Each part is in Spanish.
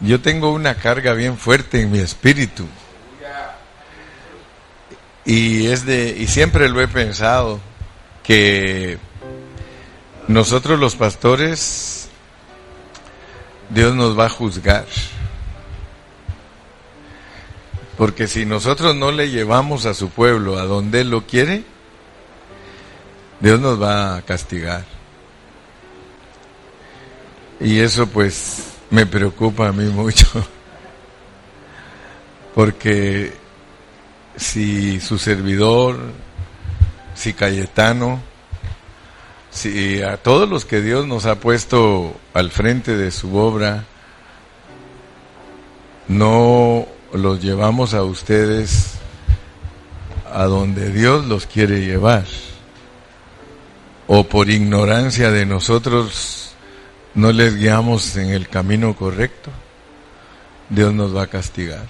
yo tengo una carga bien fuerte en mi espíritu. Y es de y siempre lo he pensado que nosotros los pastores Dios nos va a juzgar. Porque si nosotros no le llevamos a su pueblo a donde él lo quiere, Dios nos va a castigar. Y eso pues me preocupa a mí mucho. Porque si su servidor, si Cayetano, si a todos los que Dios nos ha puesto al frente de su obra, no los llevamos a ustedes a donde Dios los quiere llevar, o por ignorancia de nosotros no les guiamos en el camino correcto, Dios nos va a castigar.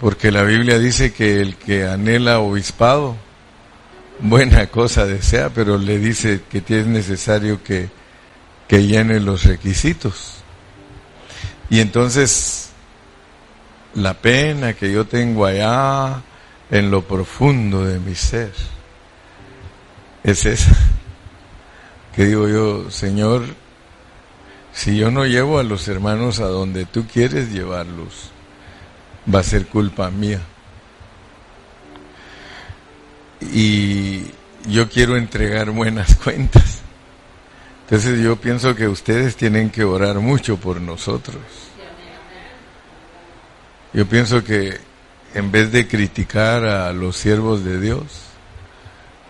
Porque la Biblia dice que el que anhela obispado, buena cosa desea, pero le dice que es necesario que, que llene los requisitos. Y entonces, la pena que yo tengo allá en lo profundo de mi ser, es esa. Que digo yo, Señor, si yo no llevo a los hermanos a donde tú quieres llevarlos, va a ser culpa mía. Y yo quiero entregar buenas cuentas. Entonces yo pienso que ustedes tienen que orar mucho por nosotros. Yo pienso que en vez de criticar a los siervos de Dios,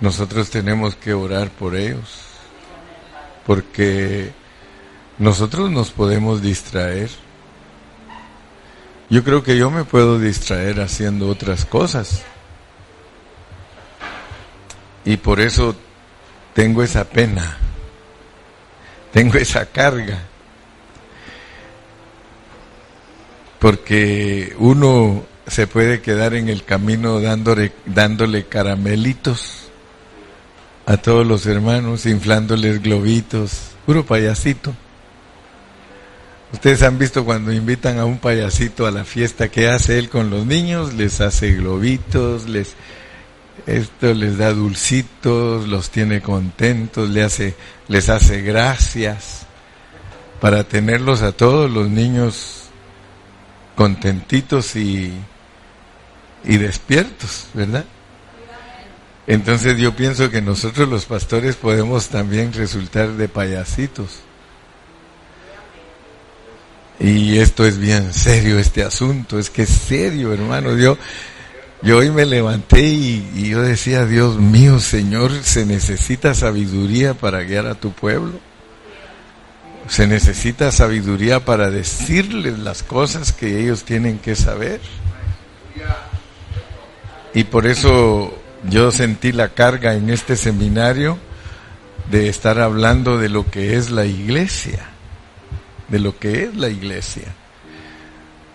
nosotros tenemos que orar por ellos. Porque nosotros nos podemos distraer yo creo que yo me puedo distraer haciendo otras cosas. Y por eso tengo esa pena, tengo esa carga. Porque uno se puede quedar en el camino dándole, dándole caramelitos a todos los hermanos, inflándoles globitos, puro payasito. Ustedes han visto cuando invitan a un payasito a la fiesta, ¿qué hace él con los niños? Les hace globitos, les esto les da dulcitos, los tiene contentos, les hace, les hace gracias para tenerlos a todos los niños contentitos y, y despiertos, ¿verdad? Entonces yo pienso que nosotros los pastores podemos también resultar de payasitos y esto es bien serio, este asunto, es que es serio, hermano. Yo, yo hoy me levanté y, yo decía, Dios mío, Señor, se necesita sabiduría para guiar a tu pueblo. Se necesita sabiduría para decirles las cosas que ellos tienen que saber. Y por eso yo sentí la carga en este seminario de estar hablando de lo que es la iglesia de lo que es la iglesia.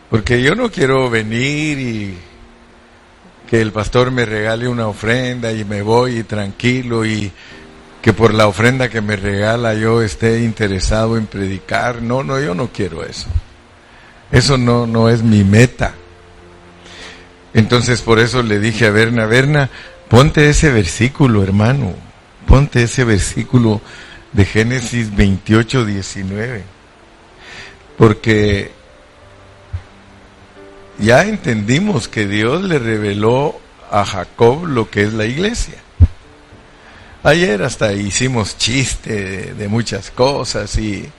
Porque yo no quiero venir y que el pastor me regale una ofrenda y me voy tranquilo y que por la ofrenda que me regala yo esté interesado en predicar. No, no, yo no quiero eso. Eso no, no es mi meta. Entonces por eso le dije a Berna, Berna, ponte ese versículo, hermano. Ponte ese versículo de Génesis 28, 19 porque ya entendimos que Dios le reveló a Jacob lo que es la iglesia. Ayer hasta hicimos chiste de, muchas cosas y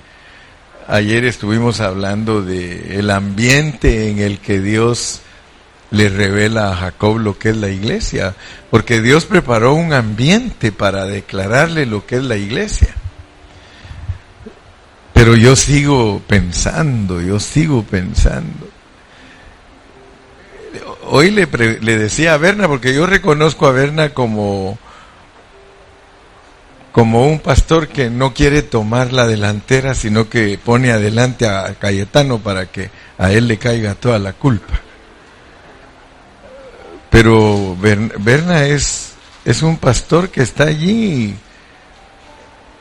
ayer estuvimos hablando de ambiente en el que Dios le revela a Jacob lo que es la iglesia, porque Dios preparó un ambiente para declararle lo que es la iglesia. Pero yo sigo pensando, yo sigo pensando. Hoy le, le decía a Berna, porque yo reconozco a Berna como, como un pastor que no quiere tomar la delantera, sino que pone adelante a Cayetano para que a él le caiga toda la culpa. Pero Berna es, es un pastor que está allí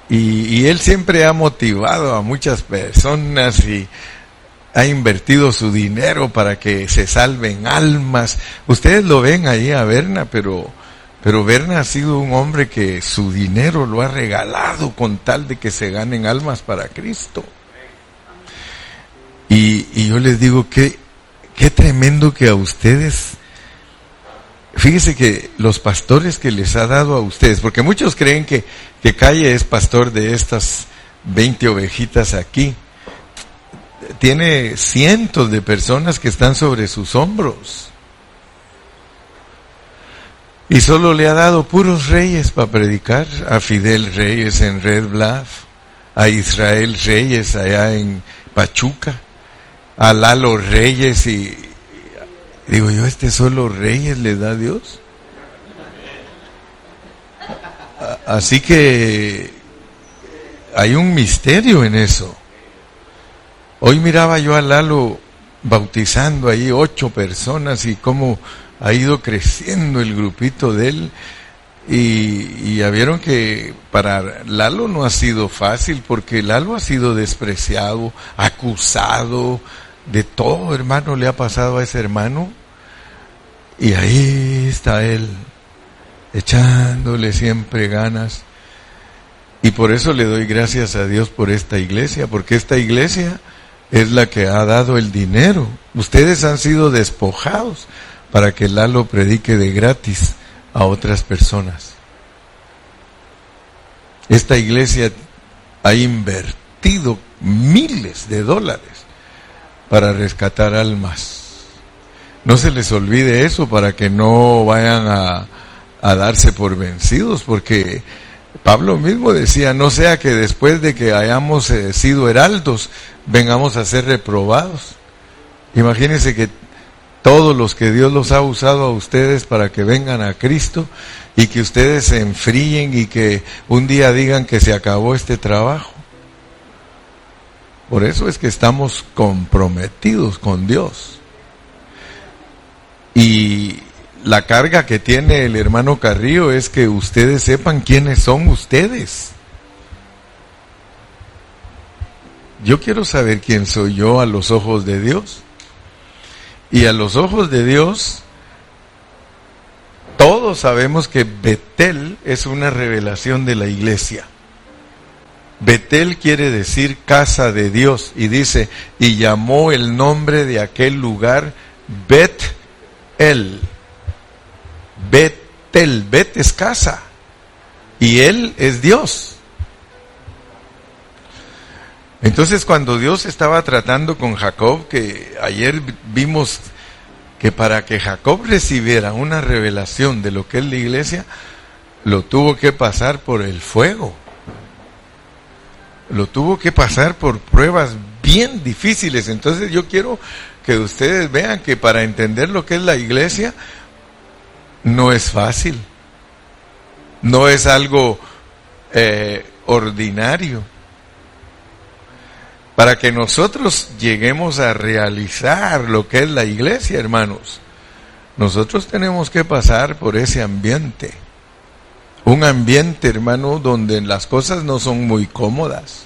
Y, él siempre ha motivado a muchas personas y ha invertido su dinero para que se salven almas. Ustedes lo ven ahí a Berna, pero, pero Berna ha sido un hombre que su dinero lo ha regalado con tal de que se ganen almas para Cristo. Y, y yo les digo que qué tremendo que a ustedes Fíjese que los pastores que les ha dado a ustedes, porque muchos creen que, que Calle es pastor de estas 20 ovejitas aquí, tiene cientos de personas que están sobre sus hombros. Y solo le ha dado puros reyes para predicar, a Fidel Reyes en Red Bluff, a Israel Reyes allá en Pachuca, a Lalo Reyes y, Digo yo, este solo reyes le da Dios. Así que hay un misterio en eso. Hoy miraba yo a Lalo bautizando ahí ocho personas y cómo ha ido creciendo el grupito de él. Y, ya vieron que para Lalo no ha sido fácil porque Lalo ha sido despreciado, acusado, de todo, hermano, le ha pasado a ese hermano. Y ahí está él, echándole siempre ganas. Y por eso le doy gracias a Dios por esta iglesia, porque esta iglesia es la que ha dado el dinero. Ustedes han sido despojados para que Lalo predique de gratis a otras personas. Esta iglesia ha invertido miles de dólares para rescatar almas. No se les olvide eso para que no vayan a, darse por vencidos, porque Pablo mismo decía, no sea que después de que hayamos eh, sido heraldos, vengamos a ser reprobados. Imagínense que todos los que Dios los ha usado a ustedes para que vengan a Cristo y que ustedes se enfríen y que un día digan que se acabó este trabajo. Por eso es que estamos comprometidos con Dios. Y la carga que tiene el hermano Carrillo es que ustedes sepan quiénes son ustedes. Yo quiero saber quién soy yo a los ojos de Dios. Y a los ojos de Dios, todos sabemos que Betel es una revelación de la iglesia. Betel quiere decir casa de Dios y dice, y llamó el nombre de aquel lugar Bet-El. Betel, Bet es casa y Él es Dios. Entonces cuando Dios estaba tratando con Jacob, que ayer vimos que para que Jacob recibiera una revelación de lo que es la iglesia, lo tuvo que pasar por el fuego lo tuvo que pasar por pruebas bien difíciles. Entonces yo quiero que ustedes vean que para entender lo que es la iglesia no es fácil, no es algo eh, ordinario. Para que nosotros lleguemos a realizar lo que es la iglesia, hermanos, nosotros tenemos que pasar por ese ambiente un ambiente, hermano, donde las cosas no son muy cómodas.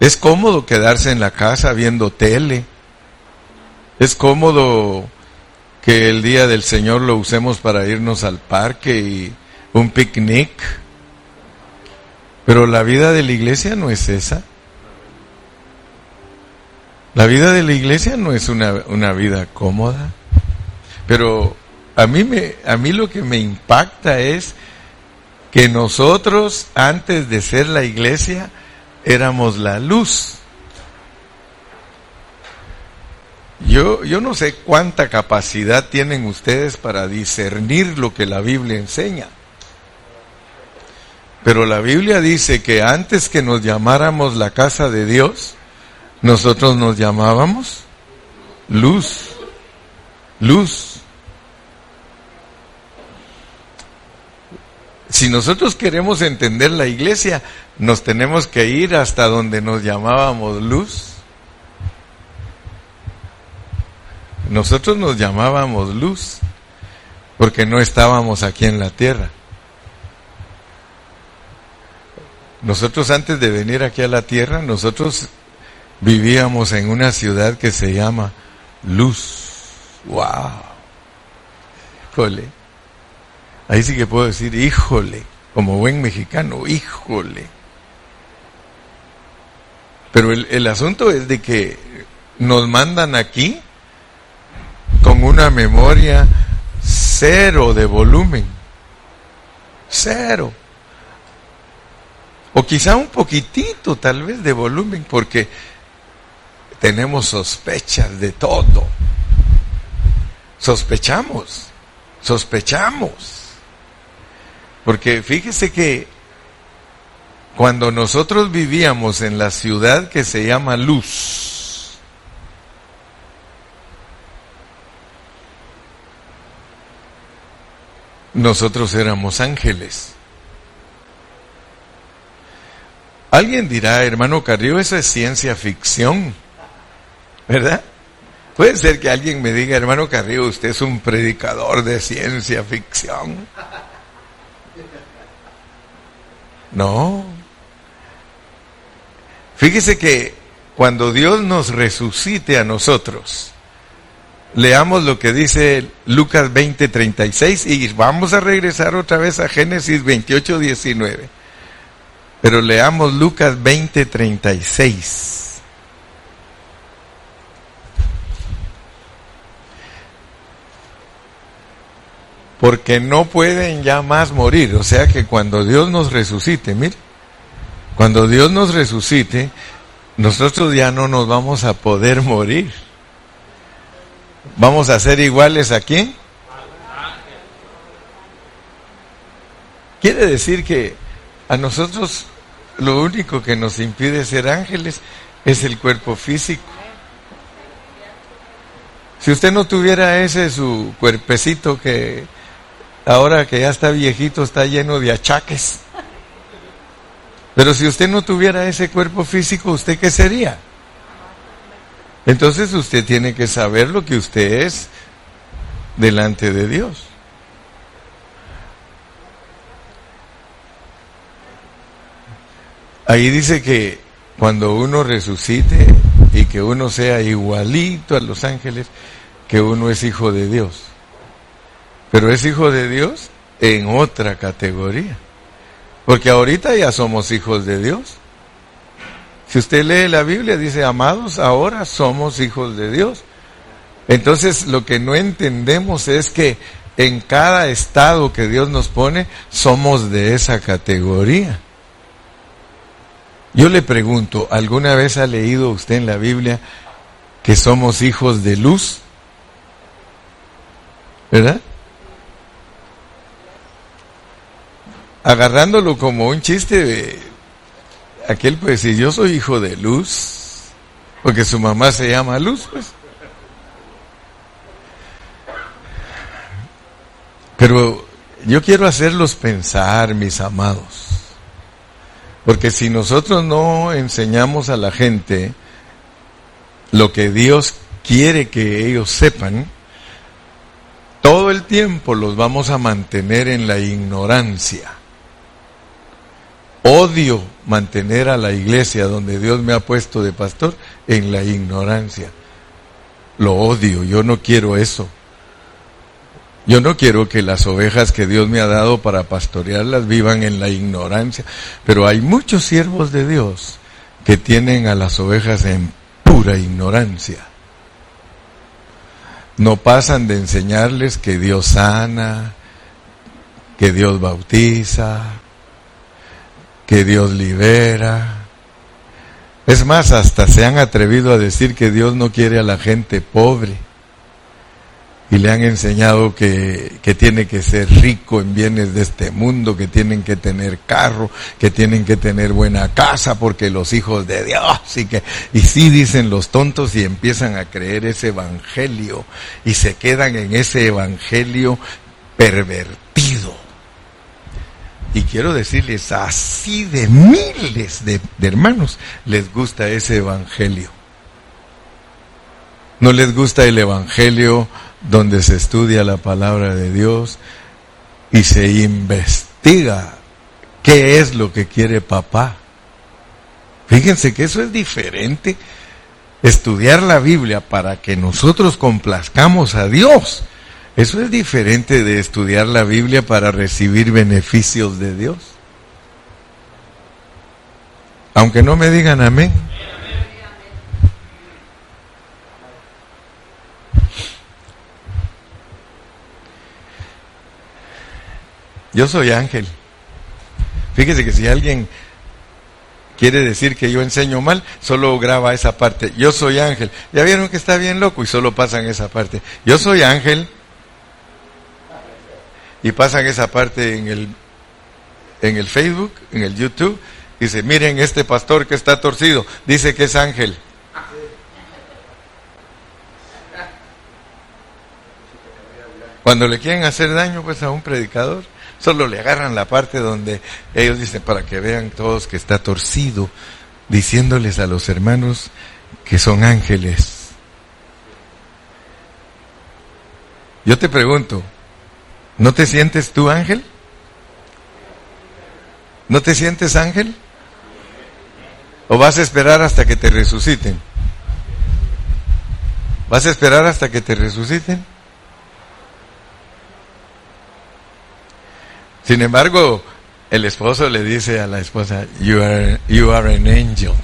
Es cómodo quedarse en la casa viendo tele. Es cómodo que el día del Señor lo usemos para irnos al parque y un picnic. Pero la vida de la iglesia no es esa. La vida de la iglesia no es una, una vida cómoda. Pero a mí, me, a mí lo que me impacta es que nosotros, antes de ser la iglesia, éramos la luz. Yo, yo no sé cuánta capacidad tienen ustedes para discernir lo que la Biblia enseña. Pero la Biblia dice que antes que nos llamáramos la casa de Dios, nosotros nos llamábamos luz. Luz. Si nosotros queremos entender la iglesia, nos tenemos que ir hasta donde nos llamábamos luz. Nosotros nos llamábamos luz porque no estábamos aquí en la tierra. nosotros antes de venir aquí a la tierra, nosotros vivíamos en una ciudad que se llama Luz. ¡Wow! Híjole. Ahí sí que puedo decir, híjole, como buen mexicano, híjole. Pero el, el asunto es de que nos mandan aquí con una memoria cero de volumen. Cero. O quizá un poquitito tal vez de volumen porque tenemos sospechas de todo. Sospechamos, sospechamos. Porque fíjese que cuando nosotros vivíamos en la ciudad que se llama Luz, nosotros éramos ángeles. Alguien dirá, hermano Carrillo, eso es ciencia ficción, ¿verdad? Puede ser que alguien me diga, hermano Carrillo, usted es un predicador de ciencia ficción. No. Fíjese que cuando Dios nos resucite a nosotros, leamos lo que dice Lucas 20:36 y vamos a regresar otra vez a Génesis 28:19. Pero leamos Lucas 20:36. Porque no pueden ya más morir. O sea que cuando Dios nos resucite, mire, cuando Dios nos resucite, nosotros ya no nos vamos a poder morir. ¿Vamos a ser iguales a quién? Quiere decir que a nosotros lo único que nos impide ser ángeles es el cuerpo físico. Si usted no tuviera ese su cuerpecito que ahora que ya está viejito está lleno de achaques. Pero si usted no tuviera ese cuerpo físico, ¿usted qué sería? Entonces usted tiene que saber lo que usted es delante de Dios. Ahí dice que cuando uno resucite y que uno sea igualito a los ángeles, que uno es hijo de Dios. Pero es hijo de Dios en otra categoría. Porque ahorita ya somos hijos de Dios. Si usted lee la Biblia, dice, amados, ahora somos hijos de Dios. Entonces, lo que no entendemos es que en cada estado que Dios nos pone, somos de esa categoría. Yo le pregunto, ¿alguna vez ha leído usted en la Biblia que somos hijos de luz? ¿Verdad? Agarrándolo como un chiste de aquel pues si yo soy hijo de luz, porque su mamá se llama luz, pues. Pero yo quiero hacerlos pensar, mis amados. Porque si nosotros no enseñamos a la gente lo que Dios quiere que ellos sepan, todo el tiempo los vamos a mantener en la ignorancia. Odio mantener a la iglesia donde Dios me ha puesto de pastor en la ignorancia. Lo odio, yo no quiero eso. Yo no quiero que las ovejas que Dios me ha dado para pastorearlas vivan en la ignorancia, pero hay muchos siervos de Dios que tienen a las ovejas en pura ignorancia. No pasan de enseñarles que Dios sana, que Dios bautiza, que Dios libera. Es más, hasta se han atrevido a decir que Dios no quiere a la gente pobre y le han enseñado que, que, tiene que ser rico en bienes de este mundo, que tienen que tener carro, que tienen que tener buena casa, porque los hijos de Dios, y que, y sí dicen los tontos y empiezan a creer ese evangelio y se quedan en ese evangelio pervertido. Y quiero decirles, así de miles de, hermanos les gusta ese evangelio. No les gusta el evangelio donde se estudia la palabra de Dios y se investiga ¿Qué es lo que quiere papá? Fíjense que eso es diferente. Estudiar la Biblia para que nosotros complazcamos a Dios. Eso es diferente de estudiar la Biblia para recibir beneficios de Dios. Aunque no me digan amén. Yo soy ángel. Fíjese que si alguien quiere decir que yo enseño mal, solo graba esa parte. Yo soy ángel. Ya vieron que está bien loco y solo pasan esa parte. Yo soy ángel. Y pasan esa parte en el, en el Facebook, en el YouTube. Dice, miren este pastor que está torcido. Dice que es ángel. Cuando le quieren hacer daño pues a un predicador, Solo le agarran la parte donde ellos dicen para que vean todos que está torcido, diciéndoles a los hermanos que son ángeles. Yo te pregunto, ¿no te sientes tú ángel? ¿No te sientes ángel? ¿O vas a esperar hasta que te resuciten? ¿Vas a esperar hasta que te resuciten? Sin embargo, el esposo le dice a la esposa, you are, you are an angel.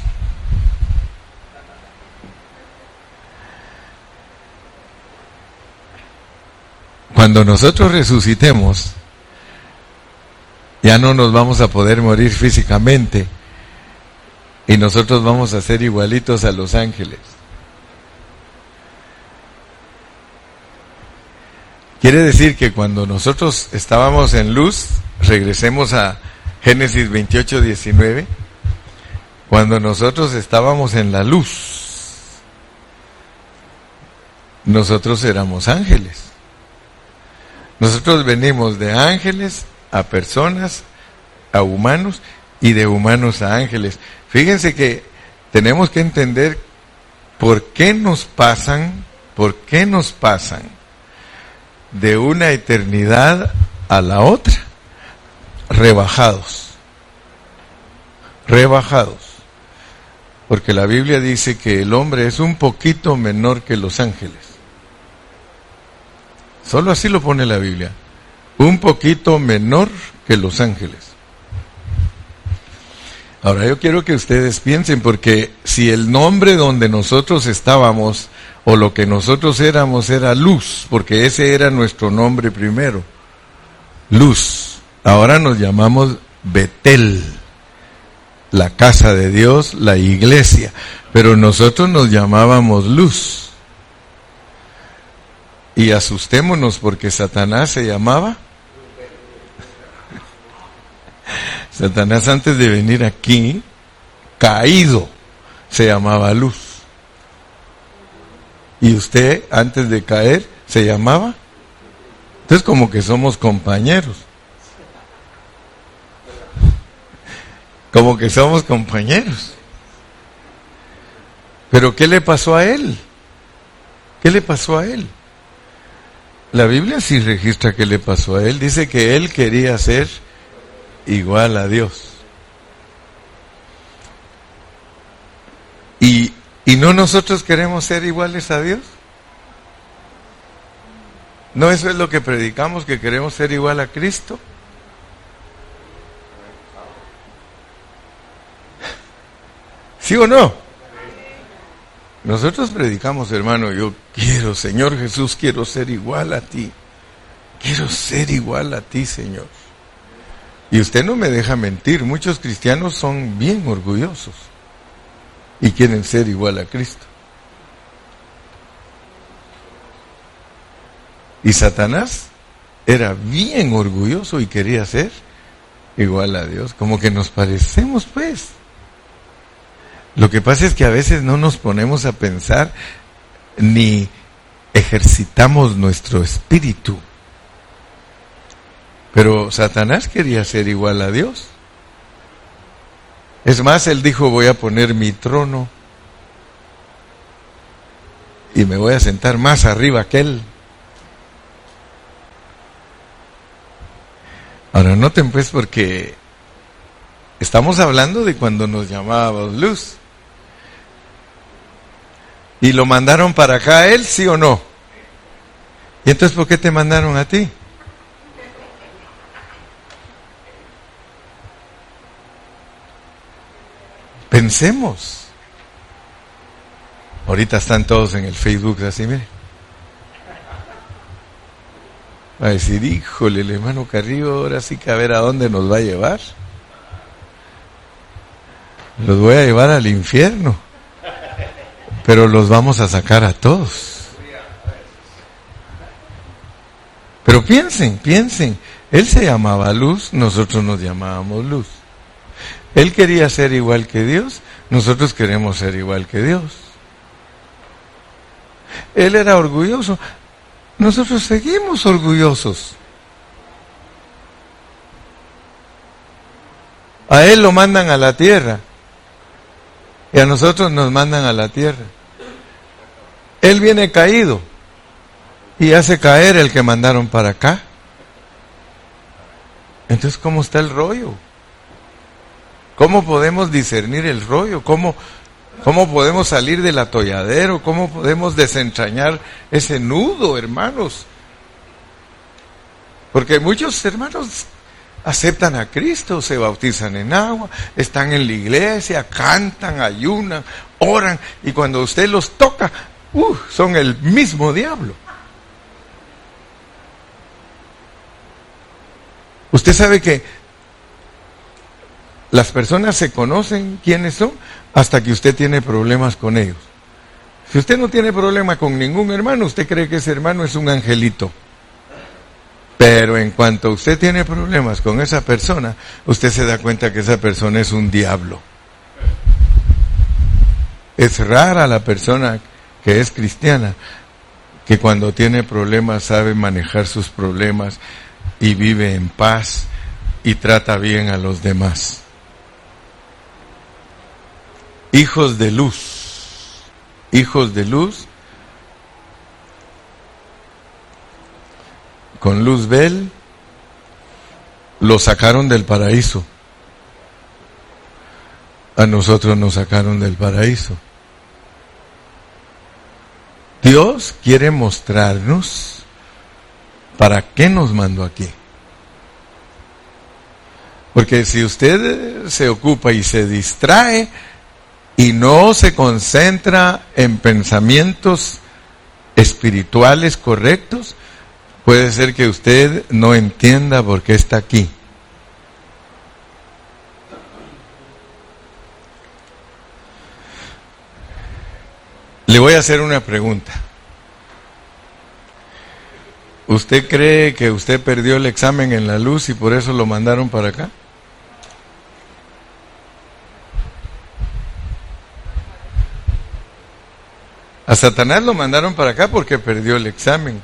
Cuando nosotros resucitemos, ya no nos vamos a poder morir físicamente y nosotros vamos a ser igualitos a los ángeles. Quiere decir que cuando nosotros estábamos en luz, regresemos a Génesis 28, 19, cuando nosotros estábamos en la luz, nosotros éramos ángeles. Nosotros venimos de ángeles a personas, a humanos y de humanos a ángeles. Fíjense que tenemos que entender por qué nos pasan, por qué nos pasan de una eternidad a la otra, rebajados, rebajados. Porque la Biblia dice que el hombre es un poquito menor que los ángeles. Solo así lo pone la Biblia. Un poquito menor que los ángeles. Ahora yo quiero que ustedes piensen, porque si el nombre donde nosotros estábamos o lo que nosotros éramos era luz, porque ese era nuestro nombre primero, luz. Ahora nos llamamos Betel, la casa de Dios, la iglesia, pero nosotros nos llamábamos luz. Y asustémonos porque Satanás se llamaba. Satanás antes de venir aquí, caído, se llamaba luz. Y usted, antes de caer, se llamaba. Entonces como que somos compañeros. Como que somos compañeros. Pero ¿qué le pasó a él? ¿Qué le pasó a él? La Biblia sí registra qué le pasó a él. Dice que él quería ser igual a Dios. Y ¿Y no nosotros queremos ser iguales a Dios? ¿No eso es lo que predicamos, que queremos ser igual a Cristo? ¿Sí o no? Nosotros predicamos, hermano, yo quiero, Señor Jesús, quiero ser igual a ti. Quiero ser igual a ti, Señor. Y usted no me deja mentir, muchos cristianos son bien orgullosos y quieren ser igual a Cristo. Y Satanás era bien orgulloso y quería ser igual a Dios, como que nos parecemos pues. Lo que pasa es que a veces no nos ponemos a pensar ni ejercitamos nuestro espíritu. Pero Satanás quería ser igual a Dios. Es más, él dijo, voy a poner mi trono y me voy a sentar más arriba que él. Ahora noten pues porque Estamos hablando de cuando nos llamábamos luz. ¿Y lo mandaron para acá él, sí o no? ¿Y entonces por qué te mandaron a ti? Pensemos. Ahorita están todos en el Facebook así, mire. Va a decir, híjole, el hermano Carrillo, ahora sí que a ver a dónde nos va a llevar. Los voy a llevar al infierno. Pero los vamos a sacar a todos. Pero piensen, piensen. Él se llamaba luz, nosotros nos llamábamos luz. Él quería ser igual que Dios, nosotros queremos ser igual que Dios. Él era orgulloso, nosotros seguimos orgullosos. A Él lo mandan a la tierra y a nosotros nos mandan a la tierra. Él viene caído y hace caer el que mandaron para acá. Entonces, ¿cómo está el rollo? ¿Cómo podemos discernir el rollo? ¿Cómo, cómo podemos salir del atolladero? ¿Cómo podemos desentrañar ese nudo, hermanos? Porque muchos hermanos aceptan a Cristo, se bautizan en agua, están en la iglesia, cantan, ayunan, oran, y cuando usted los toca, uh, son el mismo diablo. Usted sabe que las personas se conocen quiénes son hasta que usted tiene problemas con ellos. Si usted no tiene problema con ningún hermano, usted cree que ese hermano es un angelito. Pero en cuanto usted tiene problemas con esa persona, usted se da cuenta que esa persona es un diablo. Es rara la persona que es cristiana que cuando tiene problemas sabe manejar sus problemas y vive en paz y trata bien a los demás hijos de luz, hijos de luz, con luz Bel, lo sacaron del paraíso. A nosotros nos sacaron del paraíso. Dios quiere mostrarnos para qué nos mandó aquí. Porque si usted se ocupa y se distrae, y no se concentra en pensamientos espirituales correctos, puede ser que usted no entienda por qué está aquí. Le voy a hacer una pregunta. ¿Usted cree que usted perdió el examen en la luz y por eso lo mandaron para acá? A Satanás lo mandaron para acá porque perdió el examen.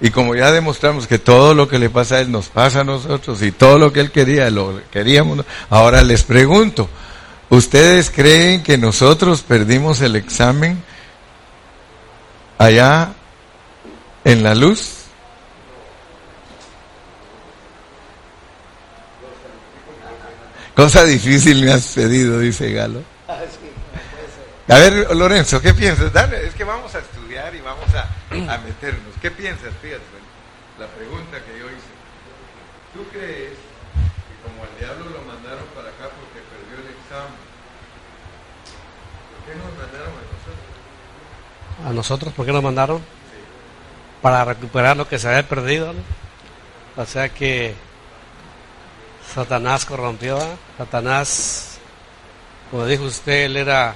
Y como ya demostramos que todo lo que le pasa a él nos pasa a nosotros y todo lo que él quería lo queríamos, ahora les pregunto, ¿ustedes creen que nosotros perdimos el examen allá en la luz? Cosa difícil me has pedido, dice Galo. A ver, Lorenzo, ¿qué piensas? Dale, es que vamos a estudiar y vamos a, meternos. ¿Qué piensas? Fíjate, la pregunta que yo hice. ¿Tú crees que como al diablo lo mandaron para acá porque perdió el examen, ¿por qué nos mandaron a nosotros? ¿A nosotros por qué nos mandaron? Para recuperar lo que se había perdido. O sea que Satanás corrompió, Satanás, como dijo usted, él era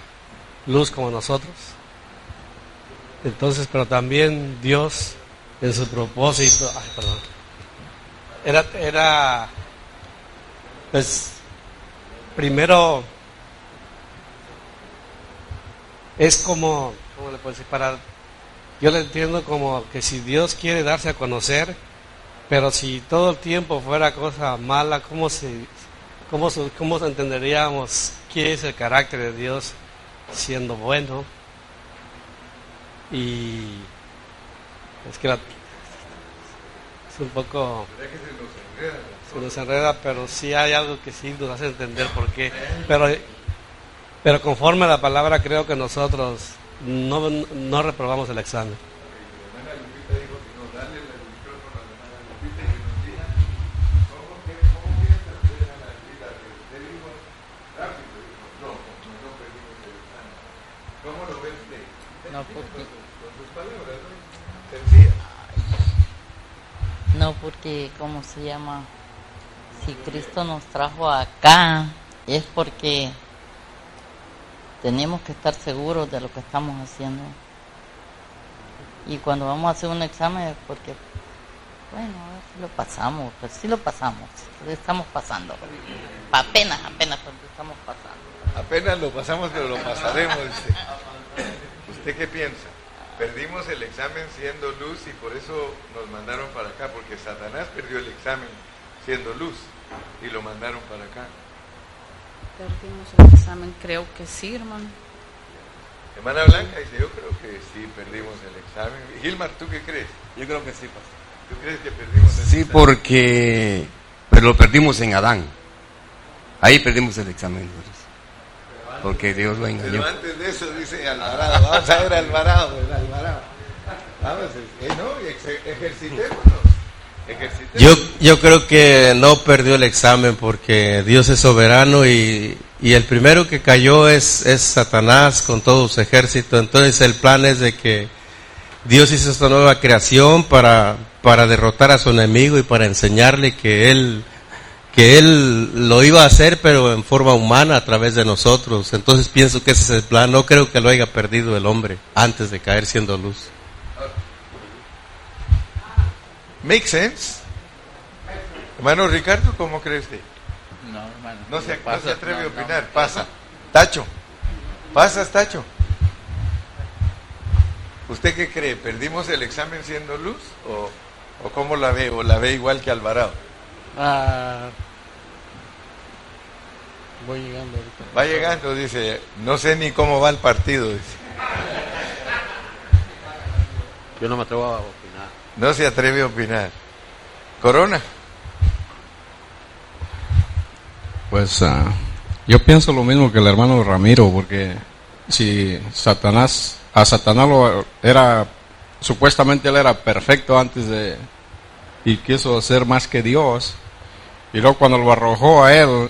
luz como nosotros. Entonces, pero también Dios en su propósito, ay, perdón, era, era, pues, primero, es como, ¿cómo le puedo decir? Para, yo le entiendo como que si Dios quiere darse a conocer, pero si todo el tiempo fuera cosa mala, ¿cómo se, cómo, cómo entenderíamos qué es el carácter de Dios? siendo bueno. Y es que es un poco... Se nos enreda, pero sí hay algo que sí nos hace entender por qué. Pero, pero conforme a la palabra creo que nosotros no, no reprobamos el examen. No, porque, no, porque, ¿cómo se llama? Si Cristo nos trajo acá, es porque tenemos que estar seguros de lo que estamos haciendo. Y cuando vamos a hacer un examen es porque, bueno, a ver si lo pasamos, pues sí lo pasamos, estamos pasando. Apenas, apenas estamos pasando. Apenas lo pasamos, pero lo pasaremos. ¿Usted qué piensa? Perdimos el examen siendo luz y por eso nos mandaron para acá, porque Satanás perdió el examen siendo luz y lo mandaron para acá. Perdimos el examen, creo que sí, hermano. Hermana Blanca dice, yo creo que sí perdimos el examen. Gilmar, ¿tú qué crees? Yo creo que sí, pastor. ¿Tú crees que perdimos el Sí, examen? porque pero lo perdimos en Adán. Ahí perdimos el examen. Porque Dios lo engañó. Pero antes de eso dice Alvarado, vamos a ver Alvarado, el Alvarado. Vamos, eh, no, ejercitémonos. Yo, yo creo que no perdió el examen porque Dios es soberano y, y el primero que cayó es, es Satanás con todo su ejército. Entonces el plan es de que Dios hizo esta nueva creación para, para derrotar a su enemigo y para enseñarle que él, que él lo iba a hacer pero en forma humana a través de nosotros. Entonces pienso que ese es el plan. No creo que lo haya perdido el hombre antes de caer siendo luz. Make sense. Hermano Ricardo, ¿cómo crees usted? No, hermano. No se, no Pasa- se atreve a no. opinar. Pasa. Tacho. Pasas, Tacho. ¿Usted qué cree? ¿Perdimos el examen siendo luz? ¿O, o cómo la ve? ¿O la ve igual que Alvarado? Ah, voy llegando ahorita. Va llegando, dice, no sé ni cómo va el partido. Dice. Yo no me atrevo a. No se atreve a opinar. Corona. Pues ah, yo pienso lo mismo que el hermano Ramiro, porque si Satanás, a Satanás lo era, supuestamente él era perfecto antes de, y quiso ser más que Dios, y luego cuando lo arrojó a él,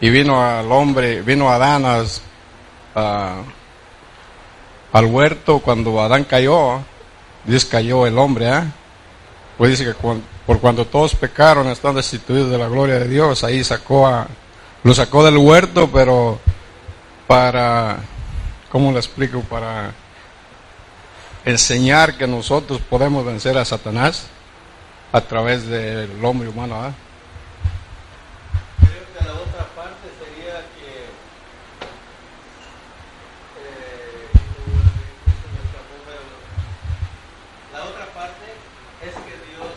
y vino al hombre, vino Adán a- a- al huerto, cuando Adán cayó, dice cayó el hombre, ¿ah? Pues dice que por cuando todos pecaron están destituidos de la gloria de Dios, ahí sacó a, lo sacó del huerto, pero para, ¿cómo le explico? Para enseñar que nosotros podemos vencer a Satanás a través del hombre humano. ¿ah que la otra parte sería que eh, la otra parte es que Dios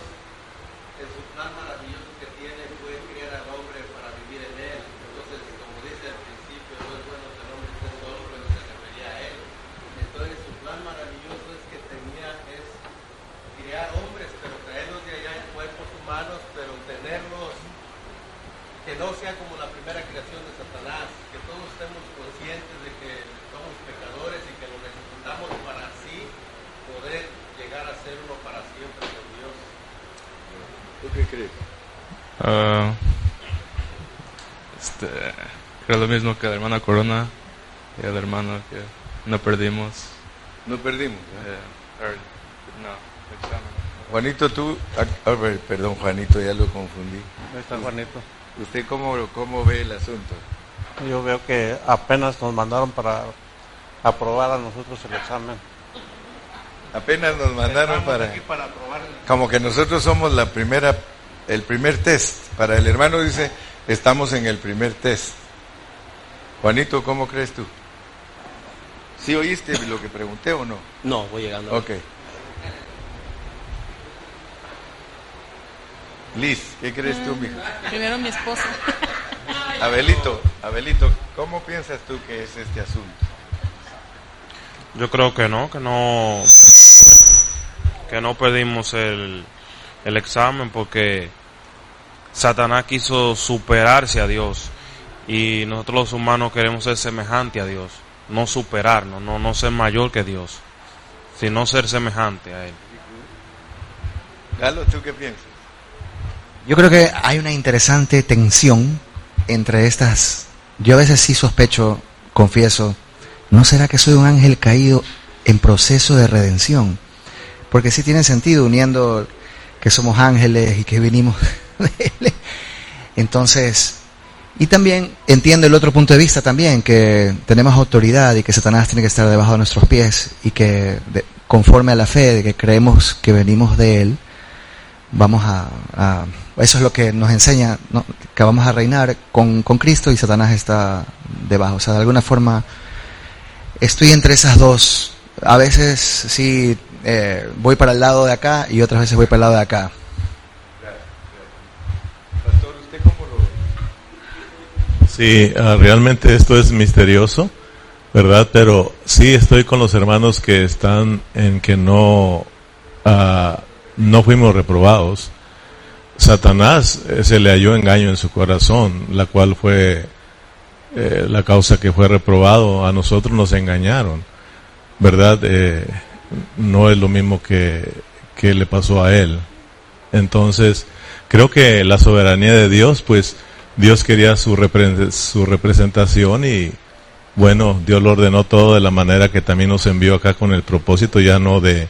en su plan maravilloso que tiene puede crear al hombre para vivir en él. Entonces, como dice al principio, no es bueno que el hombre esté solo, pero se refería a él. Entonces, su plan maravilloso es que tenía es crear hombres, pero traerlos de allá en cuerpos humanos, pero tenerlos que no sea como la primera creación de Satanás, que todos estemos conscientes de que somos pecadores y que lo necesitamos para así poder llegar a ser uno para siempre con Dios. ¿Tú qué crees? Ah, este, creo lo mismo que la hermana Corona y el hermano que no perdimos. No perdimos. eh, or- no, examen. Juanito, tú, ah, perdón Juanito, ya lo confundí. Ahí está Juanito. ¿Usted cómo, cómo ve el asunto? Yo veo que apenas nos mandaron para aprobar a nosotros el examen. Apenas nos mandaron Estamos para... aquí para aprobar el- Como que nosotros somos la primera, el primer test. Para el hermano dice, estamos en el primer test. Juanito, ¿cómo crees tú? ¿Sí oíste lo que pregunté o no? No, voy llegando. Ok. Liz, ¿qué crees tú, mija? Primero mi esposo. Abelito, Abelito, ¿cómo piensas tú que es este asunto? Yo creo que no, que no, que no perdimos el, el examen porque Satanás quiso superarse a Dios y nosotros los humanos queremos ser semejante a Dios, no superarnos, no, no ser mayor que Dios, sino ser semejante a Él. Galo, ¿tú qué piensas? Yo creo que hay una interesante tensión entre estas. Yo a veces sí sospecho, confieso, ¿no será que soy un ángel caído en proceso de redención? Porque sí tiene sentido uniendo que somos ángeles y que vinimos de él. Entonces, y también entiendo el otro punto de vista también, que tenemos autoridad y que Satanás tiene que estar debajo de nuestros pies y que conforme a la fe de que creemos que venimos de él, vamos a, eso es lo que nos enseña, que vamos a reinar con, con Cristo y Satanás está debajo. O sea, de alguna forma estoy entre esas dos. A veces sí eh, voy para el lado de acá y otras veces voy para el lado de acá. Pastor, ¿usted cómo lo ve? Sí, ah, realmente esto es misterioso, ¿verdad? Pero sí estoy con los hermanos que están en que no, ah, no fuimos reprobados. Satanás eh, se le halló engaño en su corazón, la cual fue eh, la causa que fue reprobado. A nosotros nos engañaron, ¿verdad? Eh, no es lo mismo que, que le pasó a él. Entonces, creo que la soberanía de Dios, pues Dios quería su, su representación y bueno, Dios lo ordenó todo de la manera que también nos envió acá con el propósito ya no de,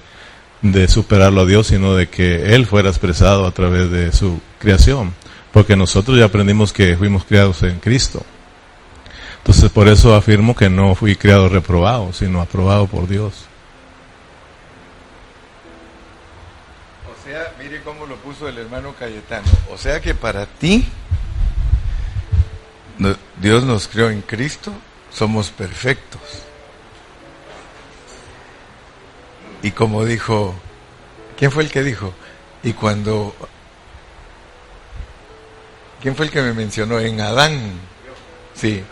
de superarlo a Dios, sino de que Él fuera expresado a través de su creación. Porque nosotros ya aprendimos que fuimos creados en Cristo. Entonces por eso afirmo que no fui creado reprobado, sino aprobado por Dios. O sea, mire cómo lo puso el hermano Cayetano. O sea que para ti, Dios nos creó en Cristo, somos perfectos. Y como dijo, ¿quién fue el que dijo? Y cuando, ¿quién fue el que me mencionó? En Adán. Sí,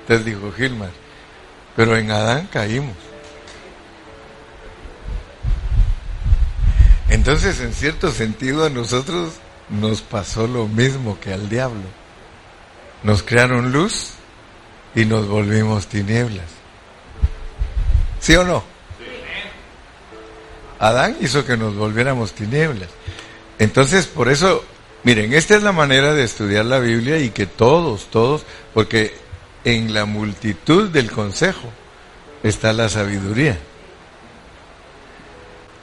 entonces dijo Gilmar. Pero en Adán caímos. Entonces, en cierto sentido, a nosotros nos pasó lo mismo que al diablo. Nos crearon luz y nos volvimos tinieblas. ¿Sí o no? Adán hizo que nos volviéramos tinieblas. Entonces, por eso, miren, esta es la manera de estudiar la Biblia y que todos, todos, porque en la multitud del consejo está la sabiduría.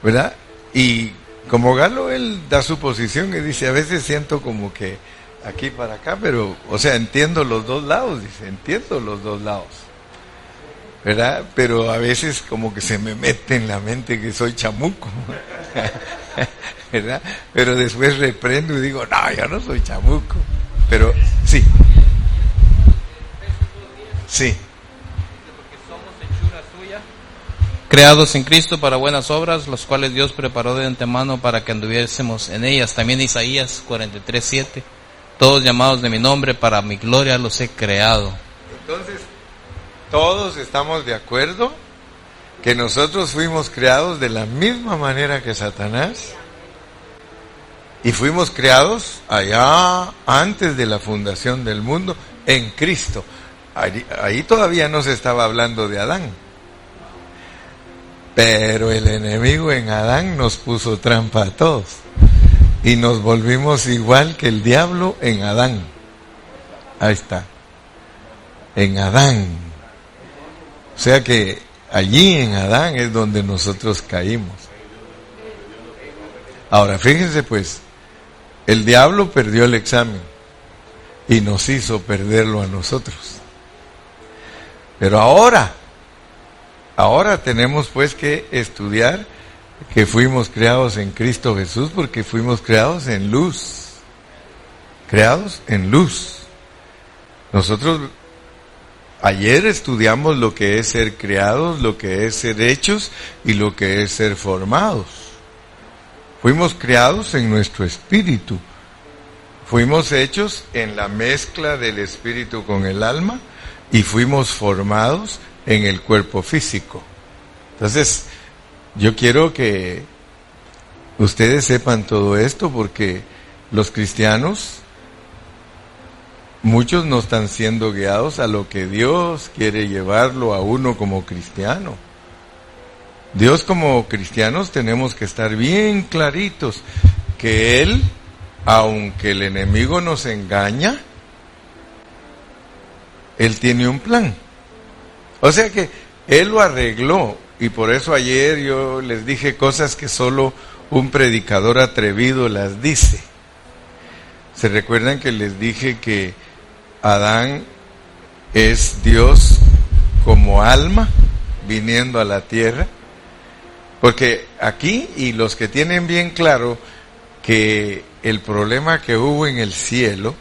¿Verdad? Y como Galo, él da su posición y dice, a veces siento como que aquí para acá, pero, o sea, entiendo los dos lados, dice, entiendo los dos lados. ¿Verdad? Pero a veces como que se me mete en la mente que soy chamuco. ¿Verdad? Pero después reprendo y digo, no, yo no soy chamuco. Pero sí. Sí. creados en Cristo para buenas obras, los cuales Dios preparó de antemano para que anduviésemos en ellas. También Isaías 43:7, todos llamados de mi nombre, para mi gloria los he creado. Entonces, todos estamos de acuerdo que nosotros fuimos creados de la misma manera que Satanás y fuimos creados allá antes de la fundación del mundo en Cristo. Ahí, todavía no se estaba hablando de Adán. Pero el enemigo en Adán nos puso trampa a todos y nos volvimos igual que el diablo en Adán. Ahí está. En Adán. O sea que allí en Adán es donde nosotros caímos. Ahora, fíjense pues, el diablo perdió el examen y nos hizo perderlo a nosotros. Pero ahora, ahora tenemos pues que estudiar que fuimos creados en Cristo Jesús porque fuimos creados en luz. Creados en luz. Nosotros ayer estudiamos lo que es ser creados, lo que es ser hechos y lo que es ser formados. Fuimos creados en nuestro espíritu. Fuimos hechos en la mezcla del espíritu con el alma y fuimos formados en el cuerpo físico. Entonces, yo quiero que ustedes sepan todo esto porque los cristianos, muchos no están siendo guiados a lo que Dios quiere llevarlo a uno como cristiano. Dios como cristianos tenemos que estar bien claritos que Él, aunque el enemigo nos engaña, Él tiene un plan. O sea que Él lo arregló y por eso ayer yo les dije cosas que solo un predicador atrevido las dice. ¿Se recuerdan que les dije que Adán es Dios como alma viniendo a la tierra? Porque aquí, y los que tienen bien claro que el problema que hubo en el cielo,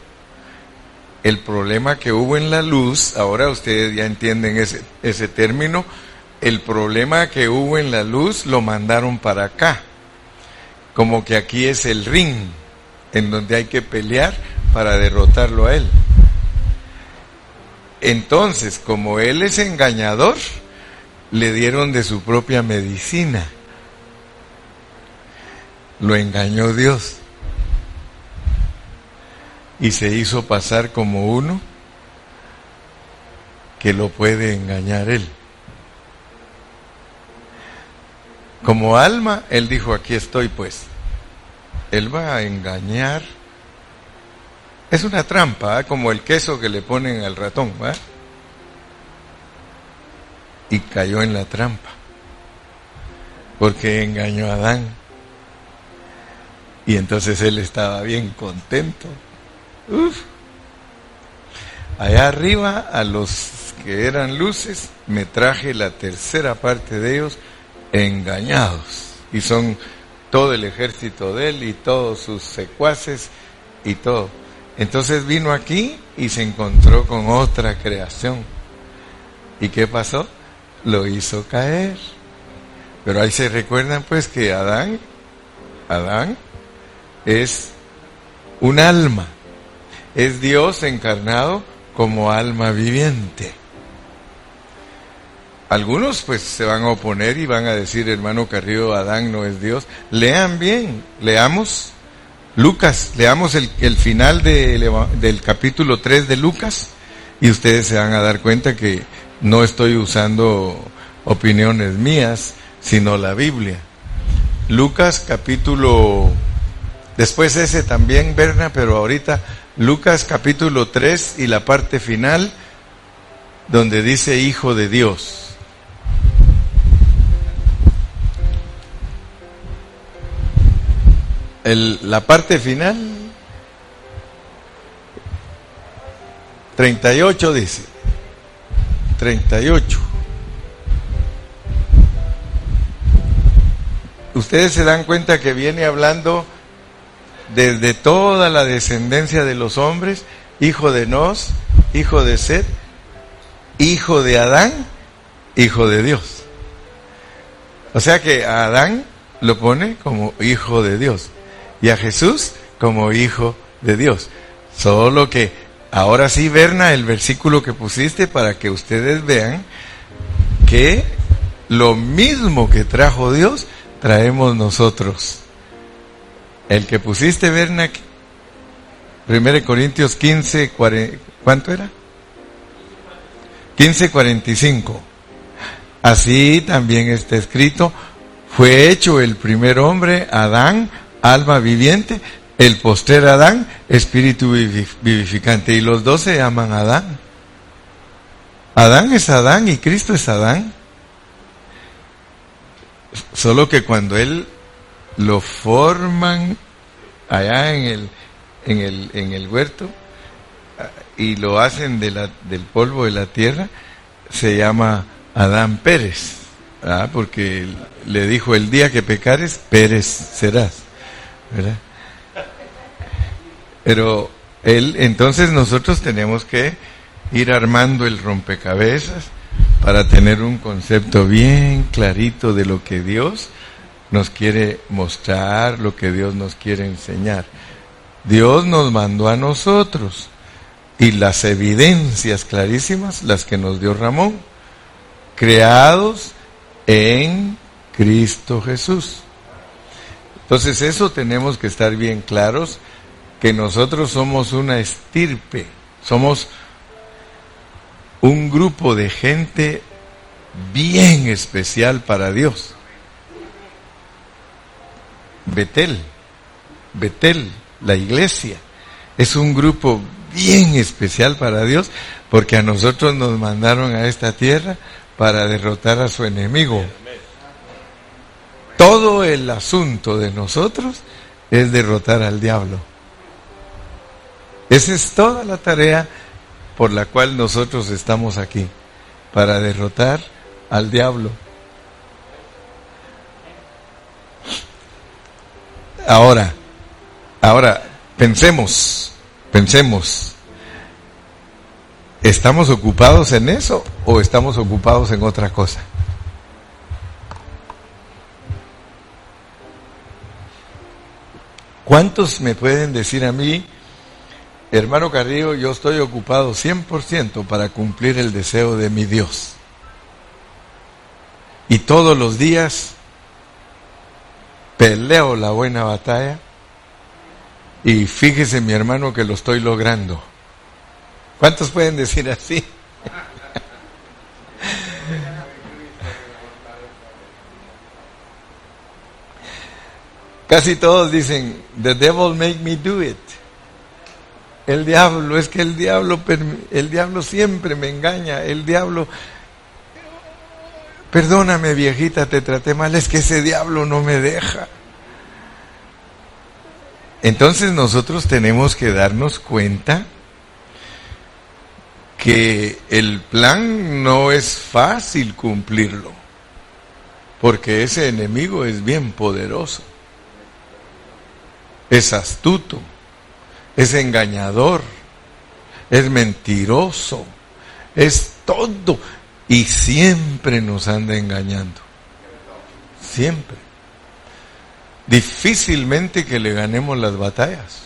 el problema que hubo en la luz, ahora ustedes ya entienden ese, ese término, el problema que hubo en la luz lo mandaron para acá. Como que aquí es el ring en donde hay que pelear para derrotarlo a él. Entonces, como él es engañador, le dieron de su propia medicina. Lo engañó Dios. Y se hizo pasar como uno que lo puede engañar él. Como alma, él dijo, aquí estoy pues. Él va a engañar. Es una trampa, ¿eh? como el queso que le ponen al ratón. ¿va? Y cayó en la trampa. Porque engañó a Adán. Y entonces él estaba bien contento. Uf. Allá arriba, a los que eran luces, me traje la tercera parte de ellos engañados. Y son todo el ejército de él y todos sus secuaces y todo. Entonces vino aquí y se encontró con otra creación. ¿Y qué pasó? Lo hizo caer. Pero ahí se recuerdan pues que Adán, Adán es un alma, es Dios encarnado como alma viviente. Algunos pues se van a oponer y van a decir, hermano Carrillo, Adán no es Dios. Lean bien, leamos Lucas, leamos el, final del capítulo 3 de Lucas y ustedes se van a dar cuenta que no estoy usando opiniones mías, sino la Biblia. Lucas capítulo, después ese también, Berna, pero ahorita Lucas capítulo 3 y la parte final donde dice Hijo de Dios. La parte final, 38 dice, 38. Ustedes se dan cuenta que viene hablando desde toda la descendencia de los hombres, hijo de Nos, hijo de Seth, hijo de Adán, hijo de Dios. O sea que Adán lo pone como hijo de Dios y a Jesús como hijo de Dios. Solo que ahora sí, Berna, el versículo que pusiste para que ustedes vean que lo mismo que trajo Dios, traemos nosotros. El que pusiste, Berna, 1 Corintios 15, ¿cuánto era? 15:45. Así también está escrito, fue hecho el primer hombre, Adán, alma viviente, el postrer Adán, espíritu vivificante. Y los dos se llaman Adán. Adán es Adán y Cristo es Adán. Solo que cuando Él lo forman allá en el, en el, en el huerto y lo hacen de la, del polvo de la tierra, se llama Adán Pérez. Porque le dijo, el día que pecares, Pérez serás. Pero él, entonces nosotros tenemos que ir armando el rompecabezas para tener un concepto bien clarito de lo que Dios nos quiere mostrar, lo que Dios nos quiere enseñar. Dios nos mandó a nosotros y las evidencias clarísimas, las que nos dio Ramón, creados en Cristo Jesús. Entonces eso tenemos que estar bien claros, que nosotros somos una estirpe, somos un grupo de gente bien especial para Dios. Betel, Betel, la iglesia, es un grupo bien especial para Dios porque a nosotros nos mandaron a esta tierra para derrotar a su enemigo. Todo el asunto de nosotros es derrotar al diablo. Esa es toda la tarea por la cual nosotros estamos aquí, para derrotar al diablo. Ahora, ahora, pensemos, pensemos, ¿estamos ocupados en eso o estamos ocupados en otra cosa? ¿Cuántos me pueden decir a mí, hermano Carrillo, yo estoy ocupado 100% para cumplir el deseo de mi Dios? Y todos los días peleo la buena batalla y fíjese mi hermano que lo estoy logrando. ¿Cuántos pueden decir así? Casi todos dicen, the devil make me do it. El diablo, es que el diablo, el diablo siempre me engaña, el diablo, perdóname viejita, te traté mal, es que ese diablo no me deja. Entonces nosotros tenemos que darnos cuenta que el plan no es fácil cumplirlo, porque ese enemigo es bien poderoso es astuto, es engañador, es mentiroso, es todo y siempre nos anda engañando. Siempre. Difícilmente que le ganemos las batallas.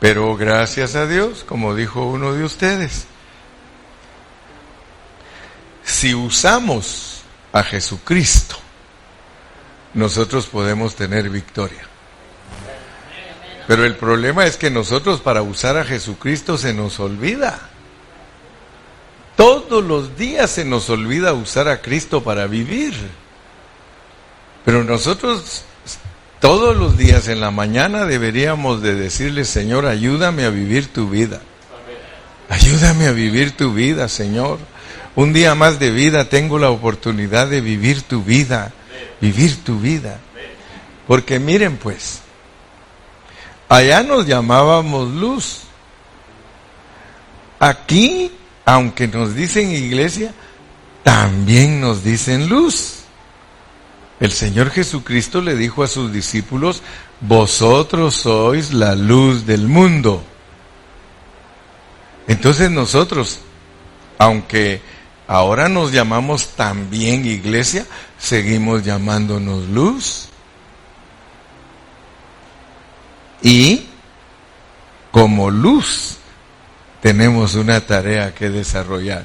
Pero gracias a Dios, como dijo uno de ustedes, si usamos a Jesucristo, nosotros podemos tener victoria. Pero el problema es que nosotros para usar a Jesucristo se nos olvida. Todos los días se nos olvida usar a Cristo para vivir. Pero nosotros todos los días en la mañana deberíamos de decirle, Señor, ayúdame a vivir tu vida. Ayúdame a vivir tu vida, Señor. Un día más de vida tengo la oportunidad de vivir tu vida, vivir tu vida. Porque miren pues, Allá nos llamábamos luz. Aquí, aunque nos dicen iglesia, también nos dicen luz. El Señor Jesucristo le dijo a sus discípulos, vosotros sois la luz del mundo. Entonces nosotros, aunque ahora nos llamamos también iglesia, seguimos llamándonos luz. Y como luz tenemos una tarea que desarrollar.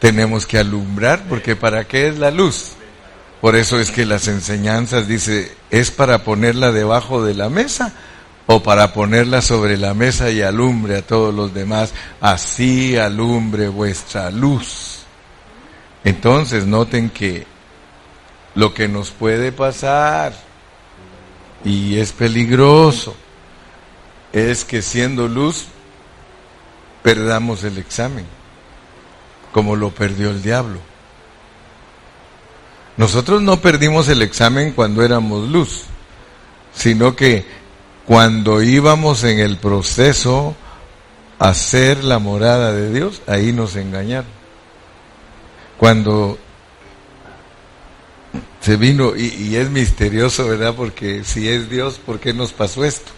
Tenemos que alumbrar porque ¿para qué es la luz? Por eso es que las enseñanzas dice, ¿es para ponerla debajo de la mesa o para ponerla sobre la mesa y alumbre a todos los demás? Así alumbre vuestra luz. Entonces noten que lo que nos puede pasar y es peligroso es que siendo luz perdamos el examen, como lo perdió el diablo. Nosotros no perdimos el examen cuando éramos luz, sino que cuando íbamos en el proceso a ser la morada de Dios, ahí nos engañaron. Cuando se vino, y, es misterioso, ¿verdad? Porque si es Dios, ¿por qué nos pasó esto?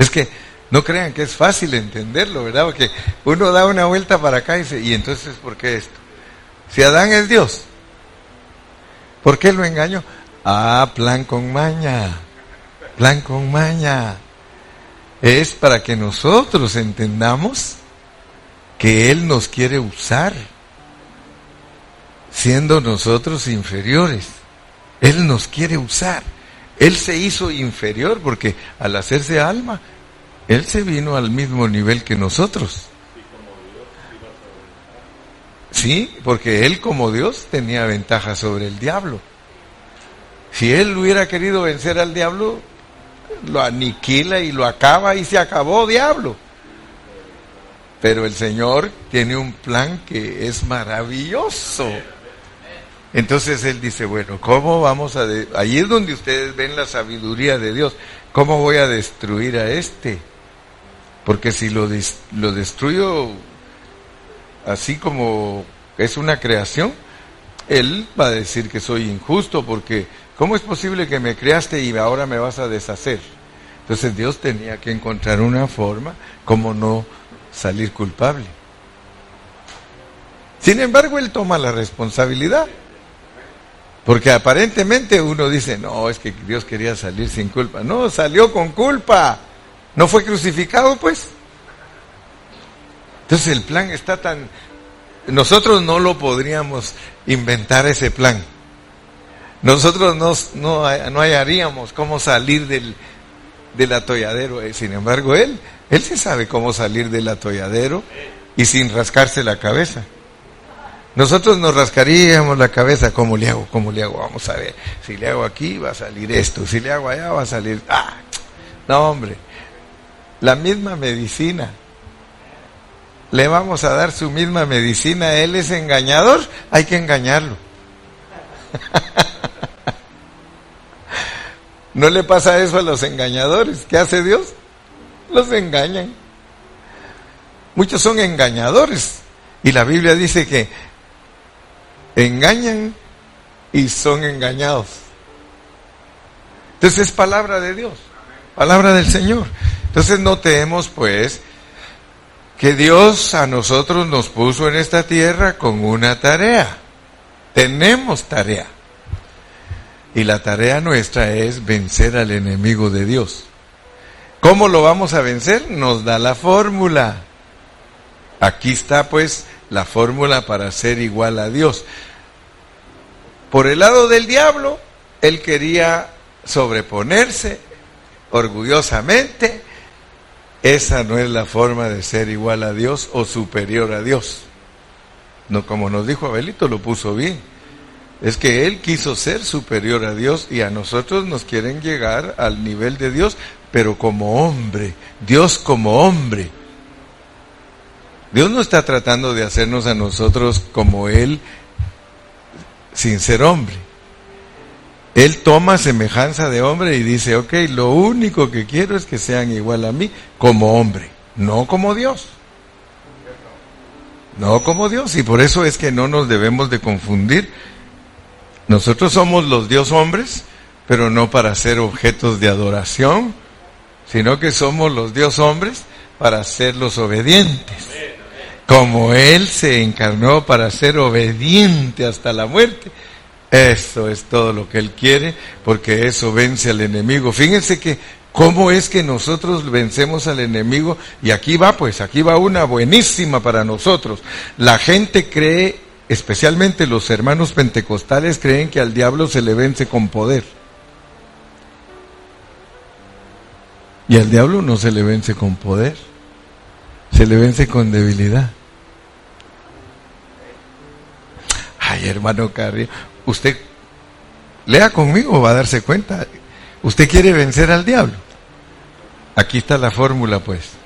Es que no crean que es fácil entenderlo, ¿verdad? Porque uno da una vuelta para acá y dice, ¿y entonces por qué esto? Si Adán es Dios, ¿por qué lo engañó? Ah, plan con maña, plan con maña. Es para que nosotros entendamos que Él nos quiere usar, siendo nosotros inferiores. Él nos quiere usar. Él se hizo inferior porque al hacerse alma, Él se vino al mismo nivel que nosotros. Sí, porque Él como Dios tenía ventaja sobre el diablo. Si Él hubiera querido vencer al diablo, lo aniquila y lo acaba y se acabó diablo. Pero el Señor tiene un plan que es maravilloso. Entonces Él dice, bueno, ¿cómo vamos a... Ahí es donde ustedes ven la sabiduría de Dios. ¿Cómo voy a destruir a este? Porque si lo, lo destruyo así como es una creación, Él va a decir que soy injusto porque ¿cómo es posible que me creaste y ahora me vas a deshacer? Entonces Dios tenía que encontrar una forma como no salir culpable. Sin embargo, él toma la responsabilidad. Porque aparentemente uno dice, no, es que Dios quería salir sin culpa. No, salió con culpa. No fue crucificado, pues. Entonces el plan está tan... Nosotros no lo podríamos inventar ese plan. Nosotros no, no, no hallaríamos cómo salir del, del atolladero. Eh, sin embargo, él, él sí sabe cómo salir del atolladero y sin rascarse la cabeza. Nosotros nos rascaríamos la cabeza, ¿cómo le hago? ¿Cómo le hago? Vamos a ver. Si le hago aquí va a salir esto, si le hago allá va a salir... ¡Ah! No, hombre. La misma medicina. Le vamos a dar su misma medicina. Él es engañador, hay que engañarlo. ¿No le pasa eso a los engañadores? ¿Qué hace Dios? Los engañan. Muchos son engañadores. Y la Biblia dice que engañan y son engañados. Entonces es palabra de Dios, palabra del Señor. Entonces notemos pues que Dios a nosotros nos puso en esta tierra con una tarea. Tenemos tarea. Y la tarea nuestra es vencer al enemigo de Dios. ¿Cómo lo vamos a vencer? Nos da la fórmula. Aquí está pues la fórmula para ser igual a Dios. Por el lado del diablo, él quería sobreponerse orgullosamente. Esa no es la forma de ser igual a Dios o superior a Dios. No, como nos dijo Abelito, lo puso bien. Es que Él quiso ser superior a Dios y a nosotros nos quieren llegar al nivel de Dios, pero como hombre, Dios como hombre. Dios no está tratando de hacernos a nosotros como Él sin ser hombre. Él toma semejanza de hombre y dice, ok, lo único que quiero es que sean igual a mí como hombre, no como Dios. No como Dios. Y por eso es que no nos debemos de confundir nosotros somos los Dios hombres, pero no para ser objetos de adoración, sino que somos los Dios hombres para ser los obedientes. Como Él se encarnó para ser obediente hasta la muerte. Eso es todo lo que Él quiere, porque eso vence al enemigo. Fíjense que ¿Cómo es que nosotros vencemos al enemigo? Y aquí va, pues, aquí va una buenísima para nosotros. La gente cree especialmente los hermanos pentecostales creen que al diablo se le vence con poder. Y al diablo no se le vence con poder, se le vence con debilidad. Hermano Carrillo, usted lea conmigo, va a darse cuenta. Usted quiere vencer al diablo. Aquí está la fórmula, pues.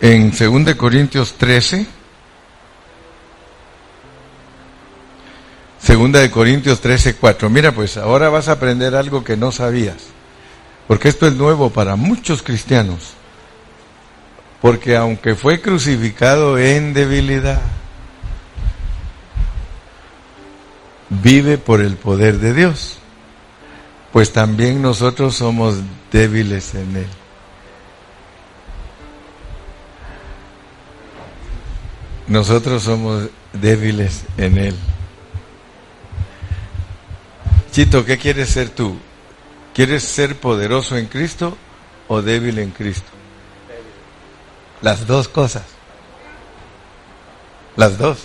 en 2 Corintios 13, 2 de Corintios 13, 4. Mira, pues ahora vas a aprender algo que no sabías, porque esto es nuevo para muchos cristianos, porque aunque fue crucificado en debilidad, vive por el poder de Dios, pues también nosotros somos débiles en Él. Nosotros somos débiles en Él. Chito, ¿qué quieres ser tú? ¿Quieres ser poderoso en Cristo o débil en Cristo? Las dos cosas. Las dos.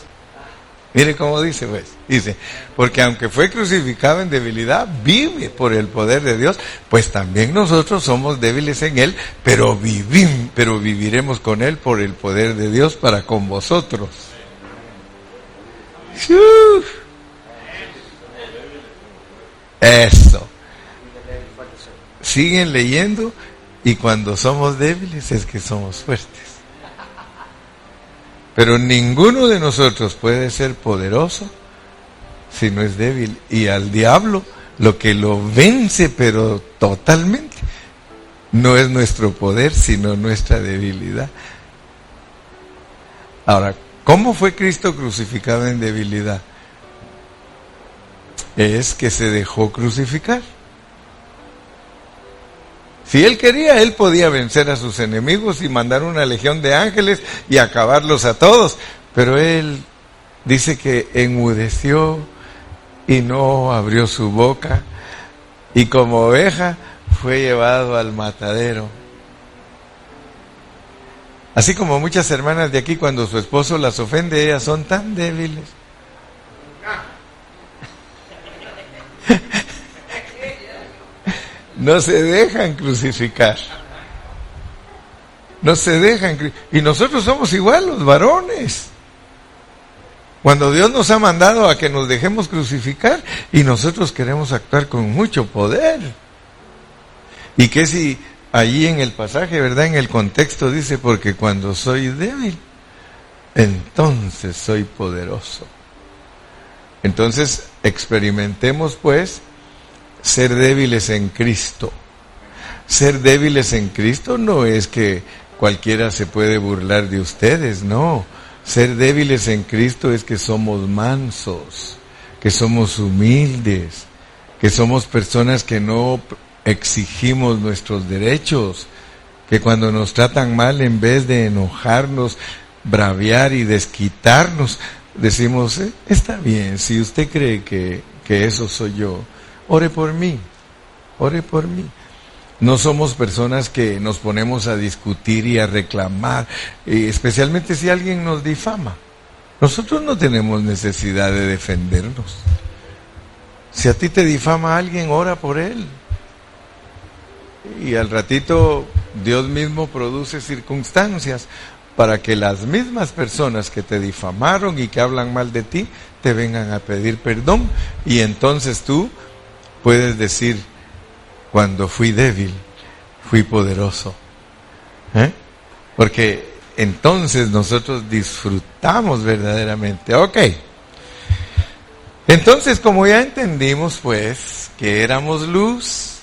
Mire cómo dice, pues. Dice, porque aunque fue crucificado en debilidad, vive por el poder de Dios, pues también nosotros somos débiles en Él, pero vivim, pero viviremos con Él por el poder de Dios para con vosotros. Uf. Eso. Siguen leyendo y cuando somos débiles es que somos fuertes. Pero ninguno de nosotros puede ser poderoso si no es débil. Y al diablo lo que lo vence, pero totalmente, no es nuestro poder, sino nuestra debilidad. Ahora, ¿cómo fue Cristo crucificado en debilidad? Es que se dejó crucificar. Si él quería, él podía vencer a sus enemigos y mandar una legión de ángeles y acabarlos a todos. Pero él dice que enmudeció y no abrió su boca y como oveja fue llevado al matadero. Así como muchas hermanas de aquí cuando su esposo las ofende, ellas son tan débiles. No se dejan crucificar. No se dejan. Y nosotros somos igual, los varones. Cuando Dios nos ha mandado a que nos dejemos crucificar y nosotros queremos actuar con mucho poder. Y que si allí en el pasaje, ¿verdad? En el contexto dice, porque cuando soy débil, entonces soy poderoso. Entonces experimentemos pues ser débiles en Cristo. Ser débiles en Cristo no es que cualquiera se puede burlar de ustedes, no. Ser débiles en Cristo es que somos mansos, que somos humildes, que somos personas que no exigimos nuestros derechos, que cuando nos tratan mal, en vez de enojarnos, braviar y desquitarnos, decimos, eh, está bien, si usted cree que, que eso soy yo, ore por mí, ore por mí. No somos personas que nos ponemos a discutir y a reclamar, especialmente si alguien nos difama. Nosotros no tenemos necesidad de defendernos. Si a ti te difama alguien, ora por él. Y al ratito Dios mismo produce circunstancias para que las mismas personas que te difamaron y que hablan mal de ti te vengan a pedir perdón y entonces tú puedes decir, cuando fui débil, fui poderoso. ¿Eh? Porque entonces nosotros disfrutamos verdaderamente. Ok. Entonces, como ya entendimos, pues, que éramos luz,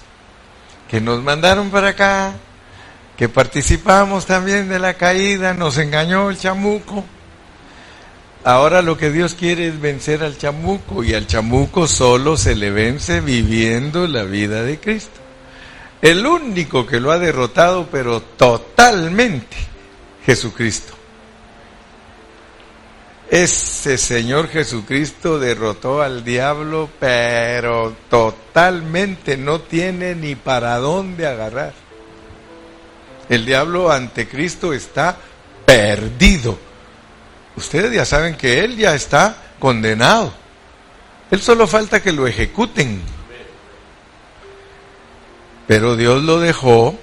que nos mandaron para acá, que participamos también de la caída, nos engañó el chamuco, Ahora lo que Dios quiere es vencer al chamuco y al chamuco solo se le vence viviendo la vida de Cristo. El único que lo ha derrotado, pero totalmente, Jesucristo. Ese Señor Jesucristo derrotó al diablo, pero totalmente no tiene ni para dónde agarrar. El diablo ante Cristo está perdido ustedes ya saben que él ya está condenado. Él solo falta que lo ejecuten. Pero Dios lo dejó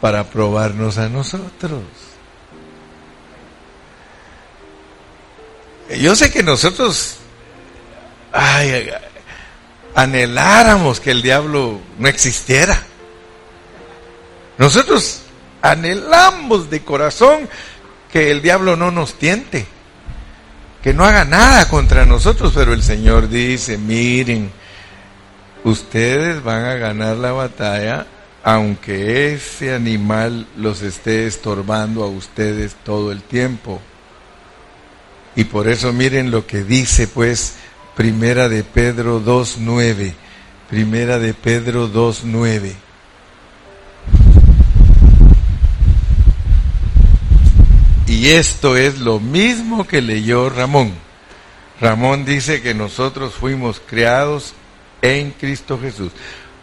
para probarnos a nosotros. Yo sé que nosotros ay, anheláramos que el diablo no existiera. Nosotros anhelamos de corazón que el diablo no nos tiente, que no haga nada contra nosotros, pero el Señor dice, miren, ustedes van a ganar la batalla aunque ese animal los esté estorbando a ustedes todo el tiempo. Y por eso miren lo que dice pues Primera de Pedro 2.9. Primera de Pedro 2.9. Y esto es lo mismo que leyó Ramón. Ramón dice que nosotros fuimos creados en Cristo Jesús.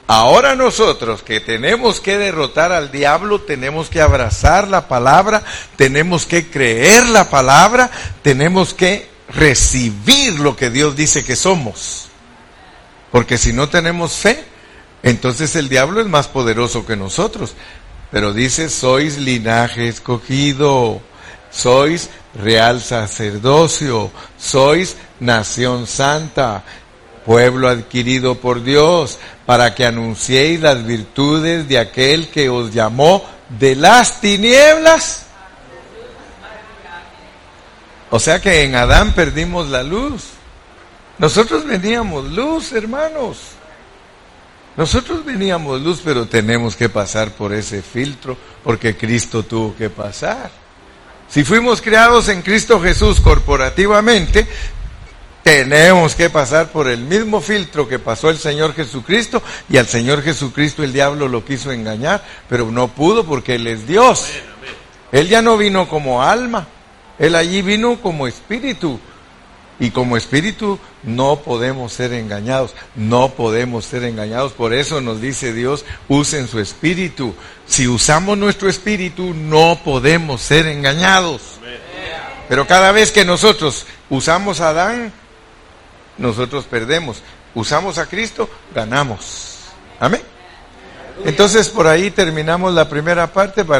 Ahora nosotros que tenemos que derrotar al diablo, tenemos que abrazar la palabra, tenemos que creer la palabra, tenemos que recibir lo que Dios dice que somos. Porque si no tenemos fe, entonces el diablo es más poderoso que nosotros. Pero dice, sois linaje escogido, sois real sacerdocio, sois nación santa, pueblo adquirido por Dios, para que anunciéis las virtudes de aquel que os llamó de las tinieblas. O sea que en Adán perdimos la luz. Nosotros veníamos luz, hermanos. Nosotros veníamos luz, pero tenemos que pasar por ese filtro porque Cristo tuvo que pasar. Si fuimos creados en Cristo Jesús corporativamente, tenemos que pasar por el mismo filtro que pasó el Señor Jesucristo y al Señor Jesucristo el diablo lo quiso engañar, pero no pudo porque Él es Dios. Él ya no vino como alma, Él allí vino como espíritu. Y como espíritu no podemos ser engañados, no podemos ser engañados. Por eso nos dice Dios, usen su espíritu. Si usamos nuestro espíritu, no podemos ser engañados. Pero cada vez que nosotros usamos a Adán, nosotros perdemos. Usamos a Cristo, ganamos. Amén. Entonces por ahí terminamos la primera parte para